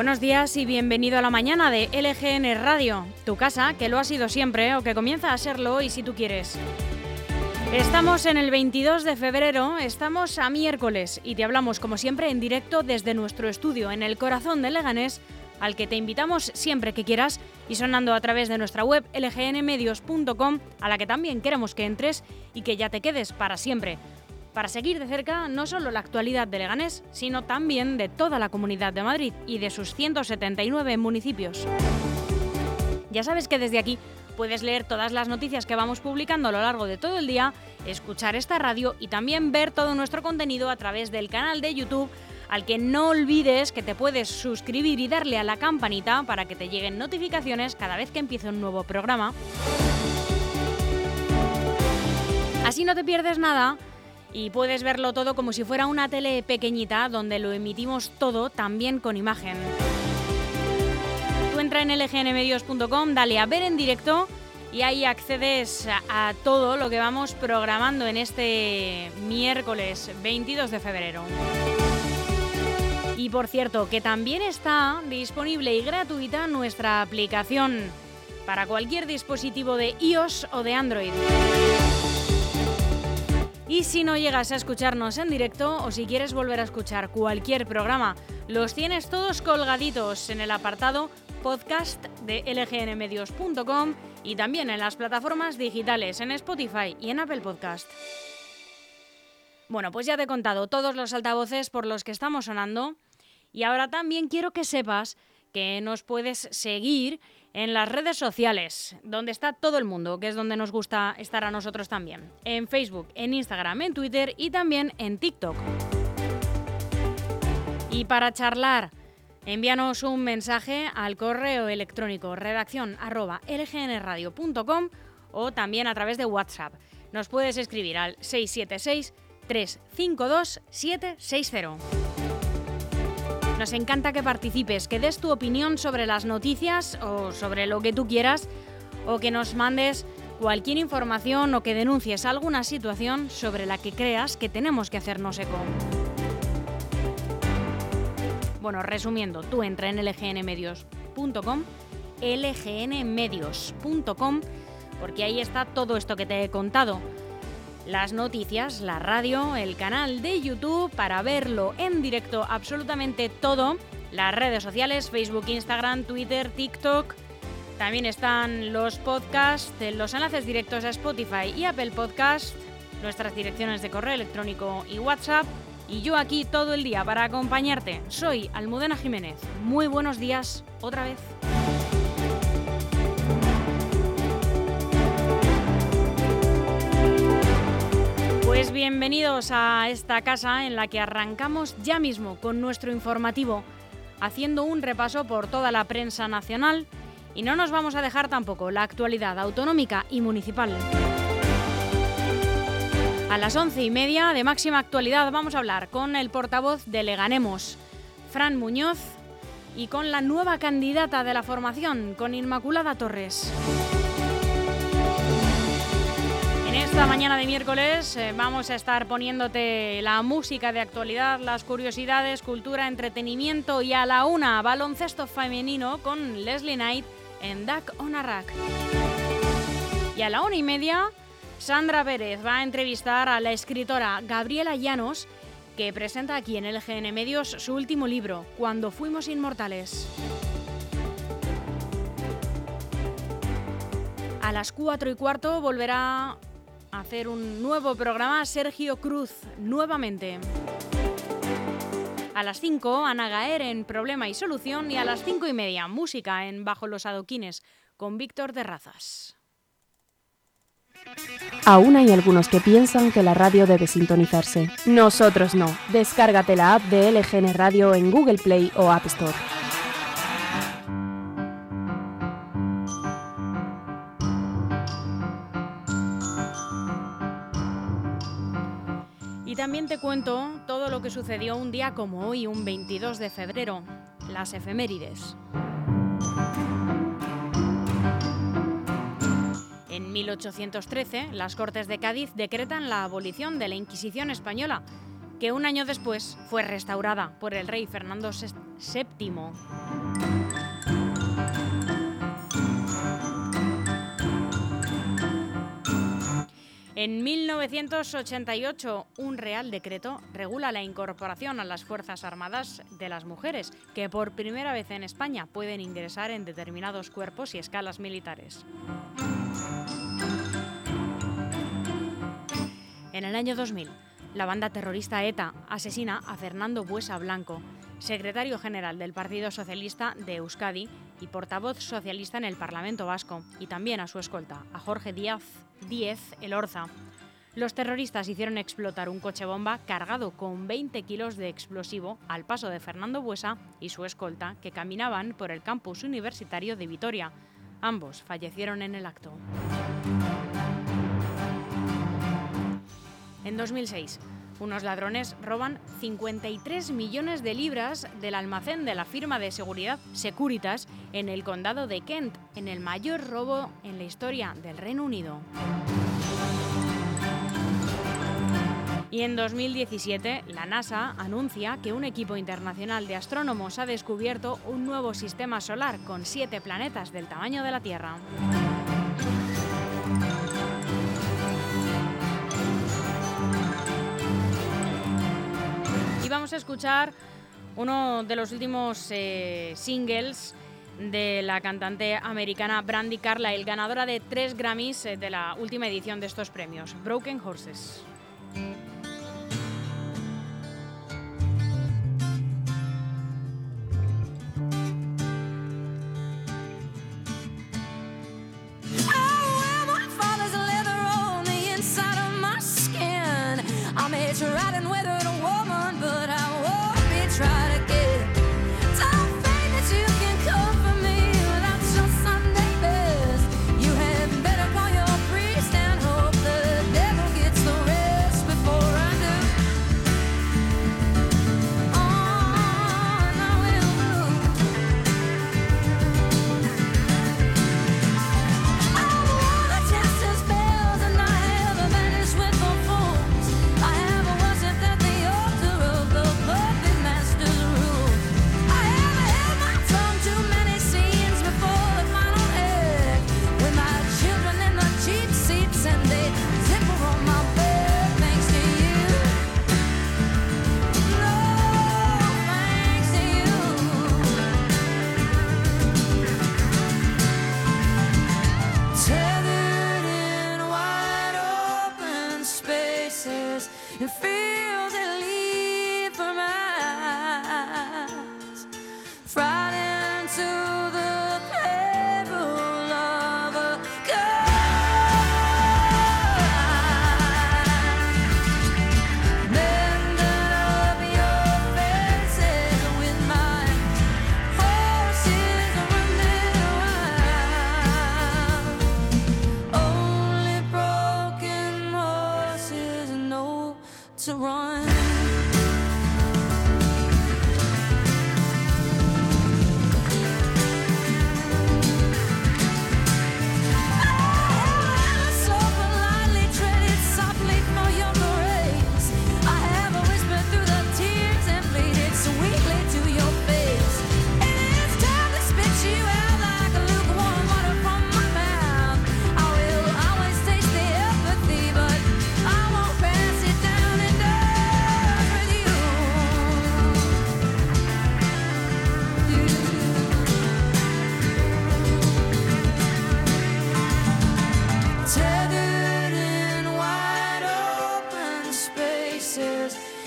Buenos días y bienvenido a la mañana de LGN Radio, tu casa, que lo ha sido siempre o que comienza a serlo hoy si tú quieres. Estamos en el 22 de febrero, estamos a miércoles y te hablamos como siempre en directo desde nuestro estudio en el corazón de Leganés, al que te invitamos siempre que quieras y sonando a través de nuestra web lgnmedios.com, a la que también queremos que entres y que ya te quedes para siempre para seguir de cerca no solo la actualidad de Leganés, sino también de toda la comunidad de Madrid y de sus 179 municipios. Ya sabes que desde aquí puedes leer todas las noticias que vamos publicando a lo largo de todo el día, escuchar esta radio y también ver todo nuestro contenido a través del canal de YouTube al que no olvides que te puedes suscribir y darle a la campanita para que te lleguen notificaciones cada vez que empiece un nuevo programa. Así no te pierdes nada y puedes verlo todo como si fuera una tele pequeñita donde lo emitimos todo también con imagen. Tú entra en lgnmedios.com, dale a ver en directo y ahí accedes a, todo lo que vamos programando en este miércoles 22 de febrero. Y por cierto, que también está disponible y gratuita nuestra aplicación para cualquier dispositivo de iOS o de Android. Y si no llegas a escucharnos en directo o si quieres volver a escuchar cualquier programa, los tienes todos colgaditos en el apartado podcast de lgnmedios.com y también en las plataformas digitales en Spotify y en Apple Podcast. Bueno, pues ya te he contado todos los altavoces por los que estamos sonando y ahora también quiero que sepas que nos puedes seguir en las redes sociales, donde está todo el mundo, que es donde nos gusta estar a nosotros también. En Facebook, en Instagram, en Twitter y también en TikTok. Y para charlar, envíanos un mensaje al correo electrónico redacción lgnradio.com o también a través de WhatsApp. Nos puedes escribir al 676 352 760. Nos encanta que participes, que des tu opinión sobre las noticias o sobre lo que tú quieras, o que nos mandes cualquier información o que denuncies alguna situación sobre la que creas que tenemos que hacernos eco. Bueno, resumiendo, tú entra en lgnmedios.com, lgnmedios.com, porque ahí está todo esto que te he contado las noticias, la radio, el canal de YouTube para verlo en directo absolutamente todo, las redes sociales, Facebook, Instagram, Twitter, TikTok. También están los podcasts, los enlaces directos a Spotify y Apple Podcast, nuestras direcciones de correo electrónico y WhatsApp. Y yo aquí todo el día para acompañarte. Soy Almudena Jiménez. Muy buenos días otra vez. Pues bienvenidos a esta casa en la que arrancamos ya mismo con nuestro informativo, haciendo un repaso por toda la prensa nacional y no nos vamos a dejar tampoco la actualidad autonómica y municipal. A las once y media de máxima actualidad vamos a hablar con el portavoz de Leganemos, Fran Muñoz, y con la nueva candidata de la formación, con Inmaculada Torres. Esta mañana de miércoles eh, vamos a estar poniéndote la música de actualidad, las curiosidades, cultura, entretenimiento y a la una baloncesto femenino con Leslie Knight en Duck on a Rack. Y a la una y media, Sandra Pérez va a entrevistar a la escritora Gabriela Llanos, que presenta aquí en LGN Medios su último libro, Cuando fuimos inmortales. A las cuatro y cuarto volverá hacer un nuevo programa Sergio Cruz nuevamente. A las 5, Ana Gaer en Problema y Solución y a las 5 y media, música en Bajo los Adoquines con Víctor de Razas. Aún hay algunos que piensan que la radio debe sintonizarse. Nosotros no. Descárgate la app de LGN Radio en Google Play o App Store. Te cuento todo lo que sucedió un día como hoy, un 22 de febrero, las efemérides. En 1813, las Cortes de Cádiz decretan la abolición de la Inquisición española, que un año después fue restaurada por el rey Fernando VII. En 1988, un Real Decreto regula la incorporación a las Fuerzas Armadas de las mujeres, que por primera vez en España pueden ingresar en determinados cuerpos y escalas militares. En el año 2000, la banda terrorista ETA asesina a Fernando Buesa Blanco, secretario general del Partido Socialista de Euskadi y portavoz socialista en el Parlamento Vasco, y también a su escolta, a Jorge Díaz Díez Elorza. Los terroristas hicieron explotar un coche bomba cargado con 20 kilos de explosivo al paso de Fernando Buesa y su escolta, que caminaban por el campus universitario de Vitoria. Ambos fallecieron en el acto. En 2006, unos ladrones roban 53 millones de libras del almacén de la firma de seguridad Securitas en el condado de Kent, en el mayor robo en la historia del Reino Unido. Y en 2017, la NASA anuncia que un equipo internacional de astrónomos ha descubierto un nuevo sistema solar con siete planetas del tamaño de la Tierra. Vamos a escuchar uno de los últimos eh, singles de la cantante americana Brandy Carlile, ganadora de tres Grammys eh, de la última edición de estos premios, Broken Horses.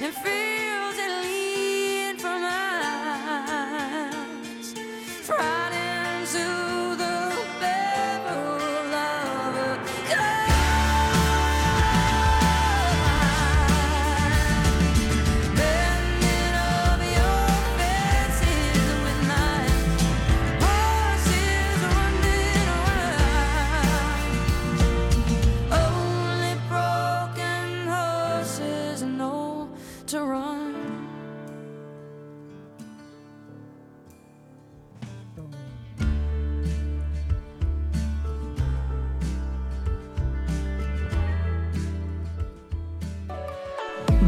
and feel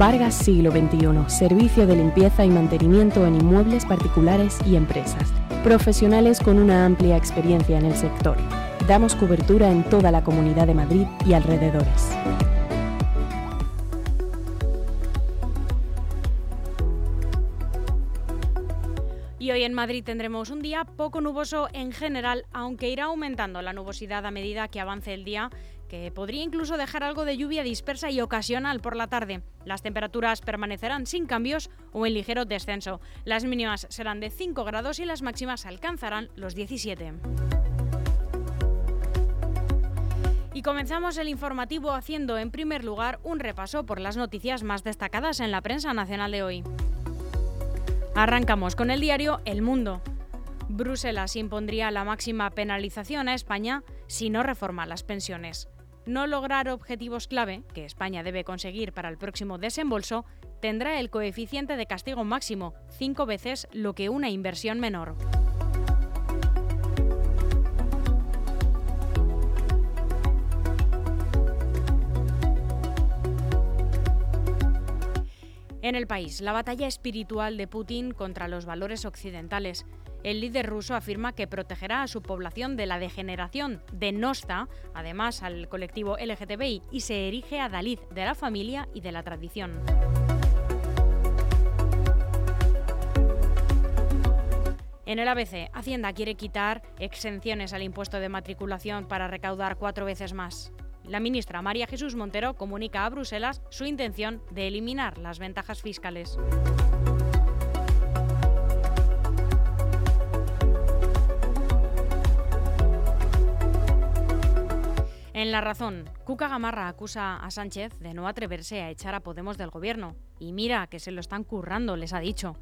Vargas Siglo XXI, servicio de limpieza y mantenimiento en inmuebles particulares y empresas. Profesionales con una amplia experiencia en el sector. Damos cobertura en toda la Comunidad de Madrid y alrededores. Y hoy en Madrid tendremos un día poco nuboso en general, aunque irá aumentando la nubosidad a medida que avance el día, que podría incluso dejar algo de lluvia dispersa y ocasional por la tarde. Las temperaturas permanecerán sin cambios o en ligero descenso. Las mínimas serán de 5 grados y las máximas alcanzarán los 17. Y comenzamos el informativo haciendo en primer lugar un repaso por las noticias más destacadas en la prensa nacional de hoy. Arrancamos con el diario El Mundo. Bruselas impondría la máxima penalización a España si no reforma las pensiones. No lograr objetivos clave, que España debe conseguir para el próximo desembolso, tendrá el coeficiente de castigo máximo, cinco veces lo que una inversión menor. En el país, la batalla espiritual de Putin contra los valores occidentales. El líder ruso afirma que protegerá a su población de la degeneración de Nosta, además al colectivo LGTBI, y se erige a Dalit de la familia y de la tradición. En el ABC, Hacienda quiere quitar exenciones al impuesto de matriculación para recaudar cuatro veces más. La ministra María Jesús Montero comunica a Bruselas su intención de eliminar las ventajas fiscales. En La Razón, Cuca Gamarra acusa a Sánchez de no atreverse a echar a Podemos del gobierno. Y mira que se lo están currando, les ha dicho.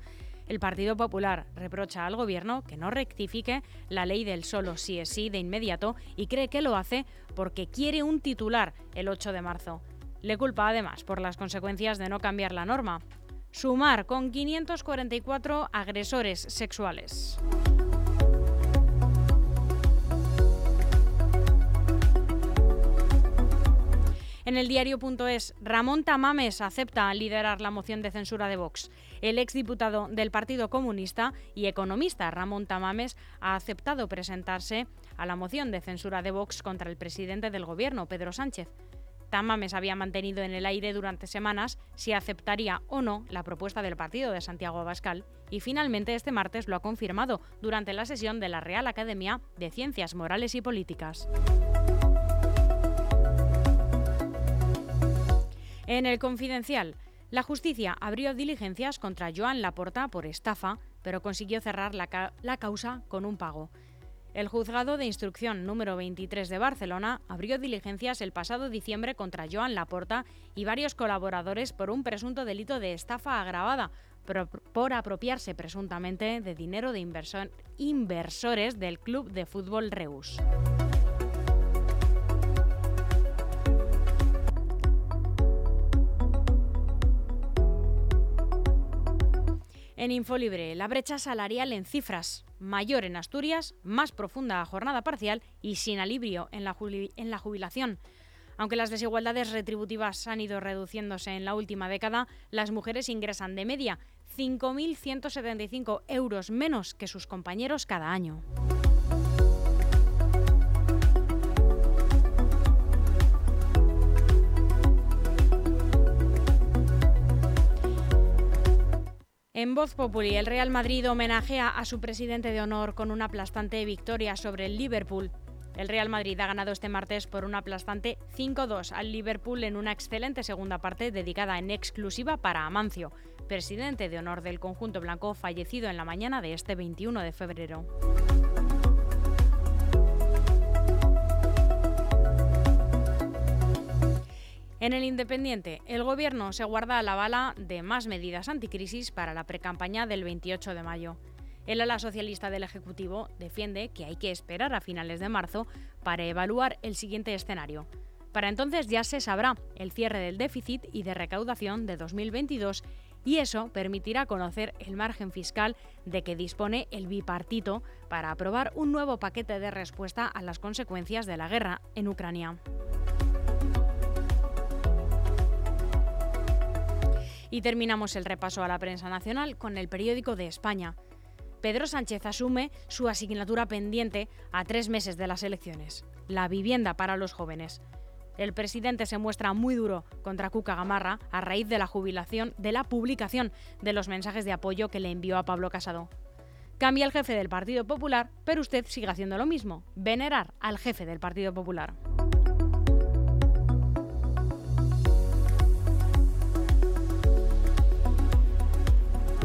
El Partido Popular reprocha al Gobierno que no rectifique la ley del solo sí es sí de inmediato y cree que lo hace porque quiere un titular el 8 de marzo. Le culpa además por las consecuencias de no cambiar la norma. Sumar con 544 agresores sexuales. En el diario.es, Ramón Tamames acepta liderar la moción de censura de Vox. El exdiputado del Partido Comunista y economista Ramón Tamames ha aceptado presentarse a la moción de censura de Vox contra el presidente del Gobierno, Pedro Sánchez. Tamames había mantenido en el aire durante semanas si aceptaría o no la propuesta del partido de Santiago Abascal y finalmente este martes lo ha confirmado durante la sesión de la Real Academia de Ciencias Morales y Políticas. En el Confidencial, la justicia abrió diligencias contra Joan Laporta por estafa, pero consiguió cerrar la, causa con un pago. El juzgado de instrucción número 23 de Barcelona abrió diligencias el pasado diciembre contra Joan Laporta y varios colaboradores por un presunto delito de estafa agravada por apropiarse presuntamente de dinero de inversores del club de fútbol Reus. En Infolibre, la brecha salarial en cifras, mayor en Asturias, más profunda a jornada parcial y sin alivio en la, en la jubilación. Aunque las desigualdades retributivas han ido reduciéndose en la última década, las mujeres ingresan de media 5.175 euros menos que sus compañeros cada año. En Voz Populi, el Real Madrid homenajea a su presidente de honor con una aplastante victoria sobre el Liverpool. El Real Madrid ha ganado este martes por una aplastante 5-2 al Liverpool en una excelente segunda parte dedicada en exclusiva para Amancio, presidente de honor del conjunto blanco fallecido en la mañana de este 21 de febrero. En el Independiente, el Gobierno se guarda la bala de más medidas anticrisis para la precampaña del 28 de mayo. El ala socialista del Ejecutivo defiende que hay que esperar a finales de marzo para evaluar el siguiente escenario. Para entonces ya se sabrá el cierre del déficit y de recaudación de 2022 y eso permitirá conocer el margen fiscal de que dispone el bipartito para aprobar un nuevo paquete de respuesta a las consecuencias de la guerra en Ucrania. Y terminamos el repaso a la prensa nacional con el periódico de España. Pedro Sánchez asume su asignatura pendiente a tres meses de las elecciones, la vivienda para los jóvenes. El presidente se muestra muy duro contra Cuca Gamarra a raíz de la jubilación de la publicación de los mensajes de apoyo que le envió a Pablo Casado. Cambia el jefe del Partido Popular, pero usted sigue haciendo lo mismo, venerar al jefe del Partido Popular.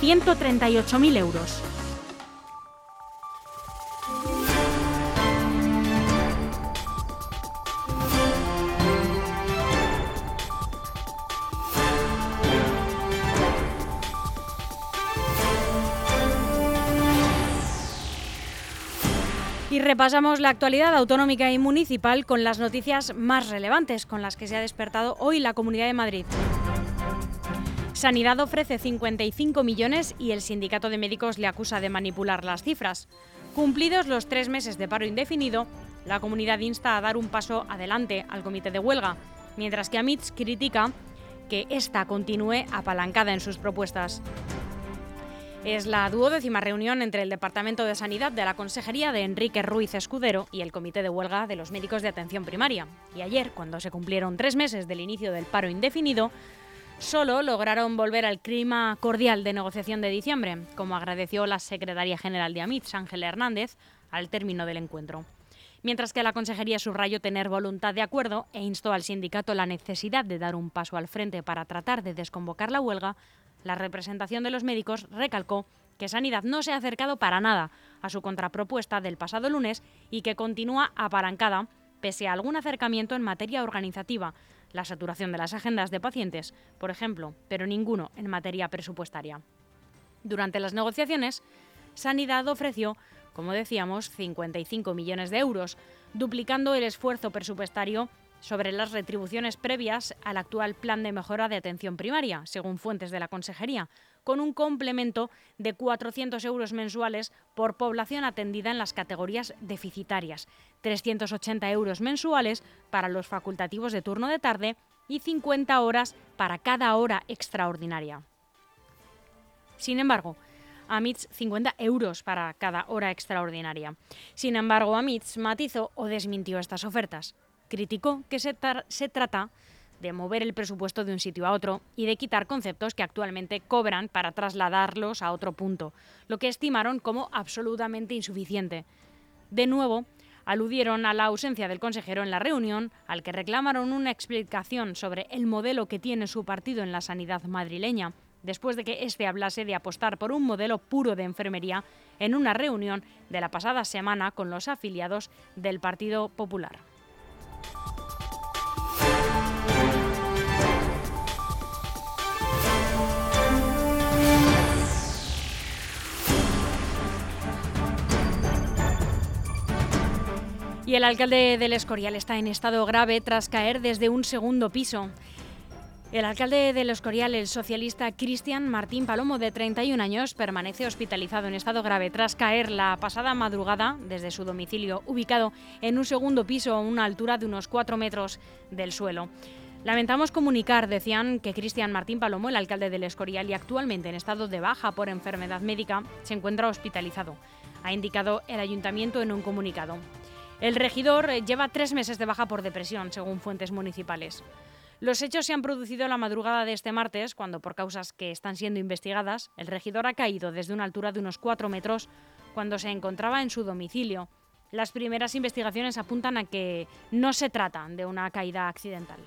138.000 euros. Y repasamos la actualidad autonómica y municipal con las noticias más relevantes con las que se ha despertado hoy la Comunidad de Madrid. Sanidad ofrece 55 millones y el sindicato de médicos le acusa de manipular las cifras. Cumplidos los tres meses de paro indefinido, la comunidad insta a dar un paso adelante al comité de huelga, mientras que Amitz critica que ésta continúe apalancada en sus propuestas. Es la duodécima reunión entre el Departamento de Sanidad de la Consejería de Enrique Ruiz Escudero y el Comité de Huelga de los Médicos de Atención Primaria. Y ayer, cuando se cumplieron tres meses del inicio del paro indefinido, solo lograron volver al clima cordial de negociación de diciembre, como agradeció la secretaria general de AMITS, Ángela Hernández, al término del encuentro. Mientras que la Consejería subrayó tener voluntad de acuerdo e instó al sindicato la necesidad de dar un paso al frente para tratar de desconvocar la huelga, la representación de los médicos recalcó que Sanidad no se ha acercado para nada a su contrapropuesta del pasado lunes y que continúa apalancada pese a algún acercamiento en materia organizativa, la saturación de las agendas de pacientes, por ejemplo, pero ninguno en materia presupuestaria. Durante las negociaciones, Sanidad ofreció, como decíamos, 55 millones de euros, duplicando el esfuerzo presupuestario sobre las retribuciones previas al actual plan de mejora de atención primaria, según fuentes de la Consejería, con un complemento de 400 euros mensuales por población atendida en las categorías deficitarias, 380 euros mensuales para los facultativos de turno de tarde y 50 horas para cada hora extraordinaria. Sin embargo, AMITS 50 euros para cada hora extraordinaria. Sin embargo, matizó o desmintió estas ofertas. Criticó que se, trata de mover el presupuesto de un sitio a otro y de quitar conceptos que actualmente cobran para trasladarlos a otro punto, lo que estimaron como absolutamente insuficiente. De nuevo, aludieron a la ausencia del consejero en la reunión, al que reclamaron una explicación sobre el modelo que tiene su partido en la sanidad madrileña, después de que éste hablase de apostar por un modelo puro de enfermería en una reunión de la pasada semana con los afiliados del Partido Popular. Y el alcalde del Escorial está en estado grave tras caer desde un segundo piso. El alcalde del Escorial, el socialista Cristian Martín Palomo, de 31 años, permanece hospitalizado en estado grave tras caer la pasada madrugada desde su domicilio, ubicado en un segundo piso a una altura de unos 4 metros del suelo. Lamentamos comunicar, decían, que Cristian Martín Palomo, el alcalde del Escorial y actualmente en estado de baja por enfermedad médica, se encuentra hospitalizado, ha indicado el ayuntamiento en un comunicado. El regidor eh, lleva tres meses de baja por depresión, según fuentes municipales. Los hechos se han producido la madrugada de este martes, cuando por causas que están siendo investigadas, el regidor ha caído desde una altura de unos cuatro metros cuando se encontraba en su domicilio. Las primeras investigaciones apuntan a que no se trata de una caída accidental.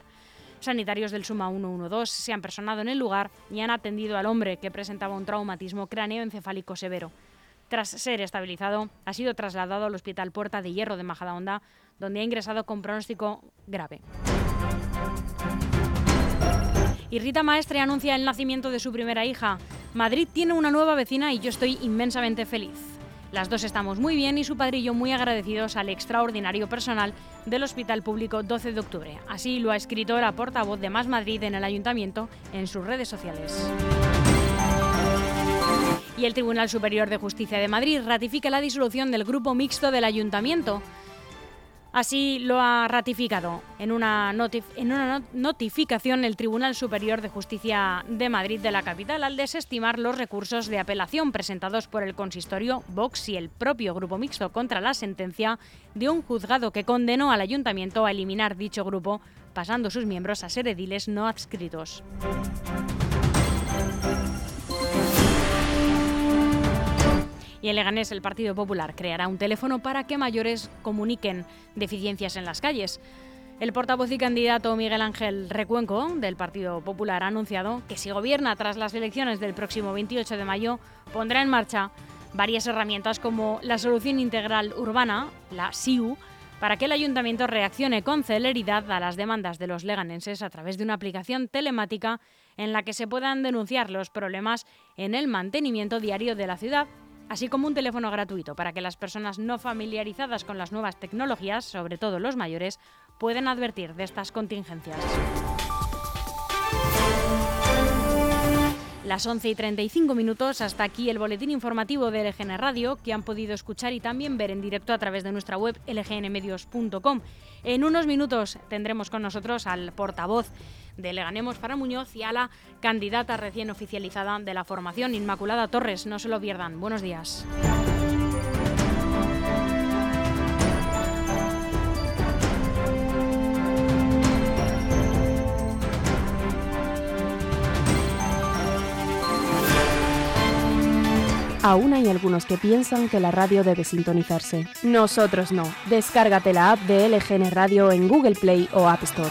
Sanitarios del Suma 112 se han personado en el lugar y han atendido al hombre que presentaba un traumatismo cráneo-encefálico severo. Tras ser estabilizado, ha sido trasladado al Hospital Puerta de Hierro de Majadahonda, donde ha ingresado con pronóstico grave. Y Rita Maestre anuncia el nacimiento de su primera hija. Madrid tiene una nueva vecina y yo estoy inmensamente feliz. Las dos estamos muy bien y su padrillo muy agradecidos al extraordinario personal del Hospital Público 12 de octubre. Así lo ha escrito la portavoz de Más Madrid en el Ayuntamiento en sus redes sociales. Y el Tribunal Superior de Justicia de Madrid ratifica la disolución del grupo mixto del Ayuntamiento. Así lo ha ratificado en una, en una, notificación el Tribunal Superior de Justicia de Madrid de la capital al desestimar los recursos de apelación presentados por el consistorio Vox y el propio grupo mixto contra la sentencia de un juzgado que condenó al ayuntamiento a eliminar dicho grupo, pasando sus miembros a ser ediles no adscritos. Y en Leganés el Partido Popular creará un teléfono para que mayores comuniquen deficiencias en las calles. El portavoz y candidato Miguel Ángel Recuenco del Partido Popular ha anunciado que si gobierna tras las elecciones del próximo 28 de mayo pondrá en marcha varias herramientas como la solución integral urbana, la SIU, para que el ayuntamiento reaccione con celeridad a las demandas de los leganenses a través de una aplicación telemática en la que se puedan denunciar los problemas en el mantenimiento diario de la ciudad así como un teléfono gratuito para que las personas no familiarizadas con las nuevas tecnologías, sobre todo los mayores, puedan advertir de estas contingencias. Las 11 y 35 minutos, hasta aquí el boletín informativo de LGN Radio, que han podido escuchar y también ver en directo a través de nuestra web lgnmedios.com. En unos minutos tendremos con nosotros al portavoz de Leganemos para Muñoz y a la candidata recién oficializada de la formación, Inmaculada Torres. No se lo pierdan. Buenos días. Aún hay algunos que piensan que la radio debe sintonizarse. Nosotros no. Descárgate la app de LGN Radio en Google Play o App Store.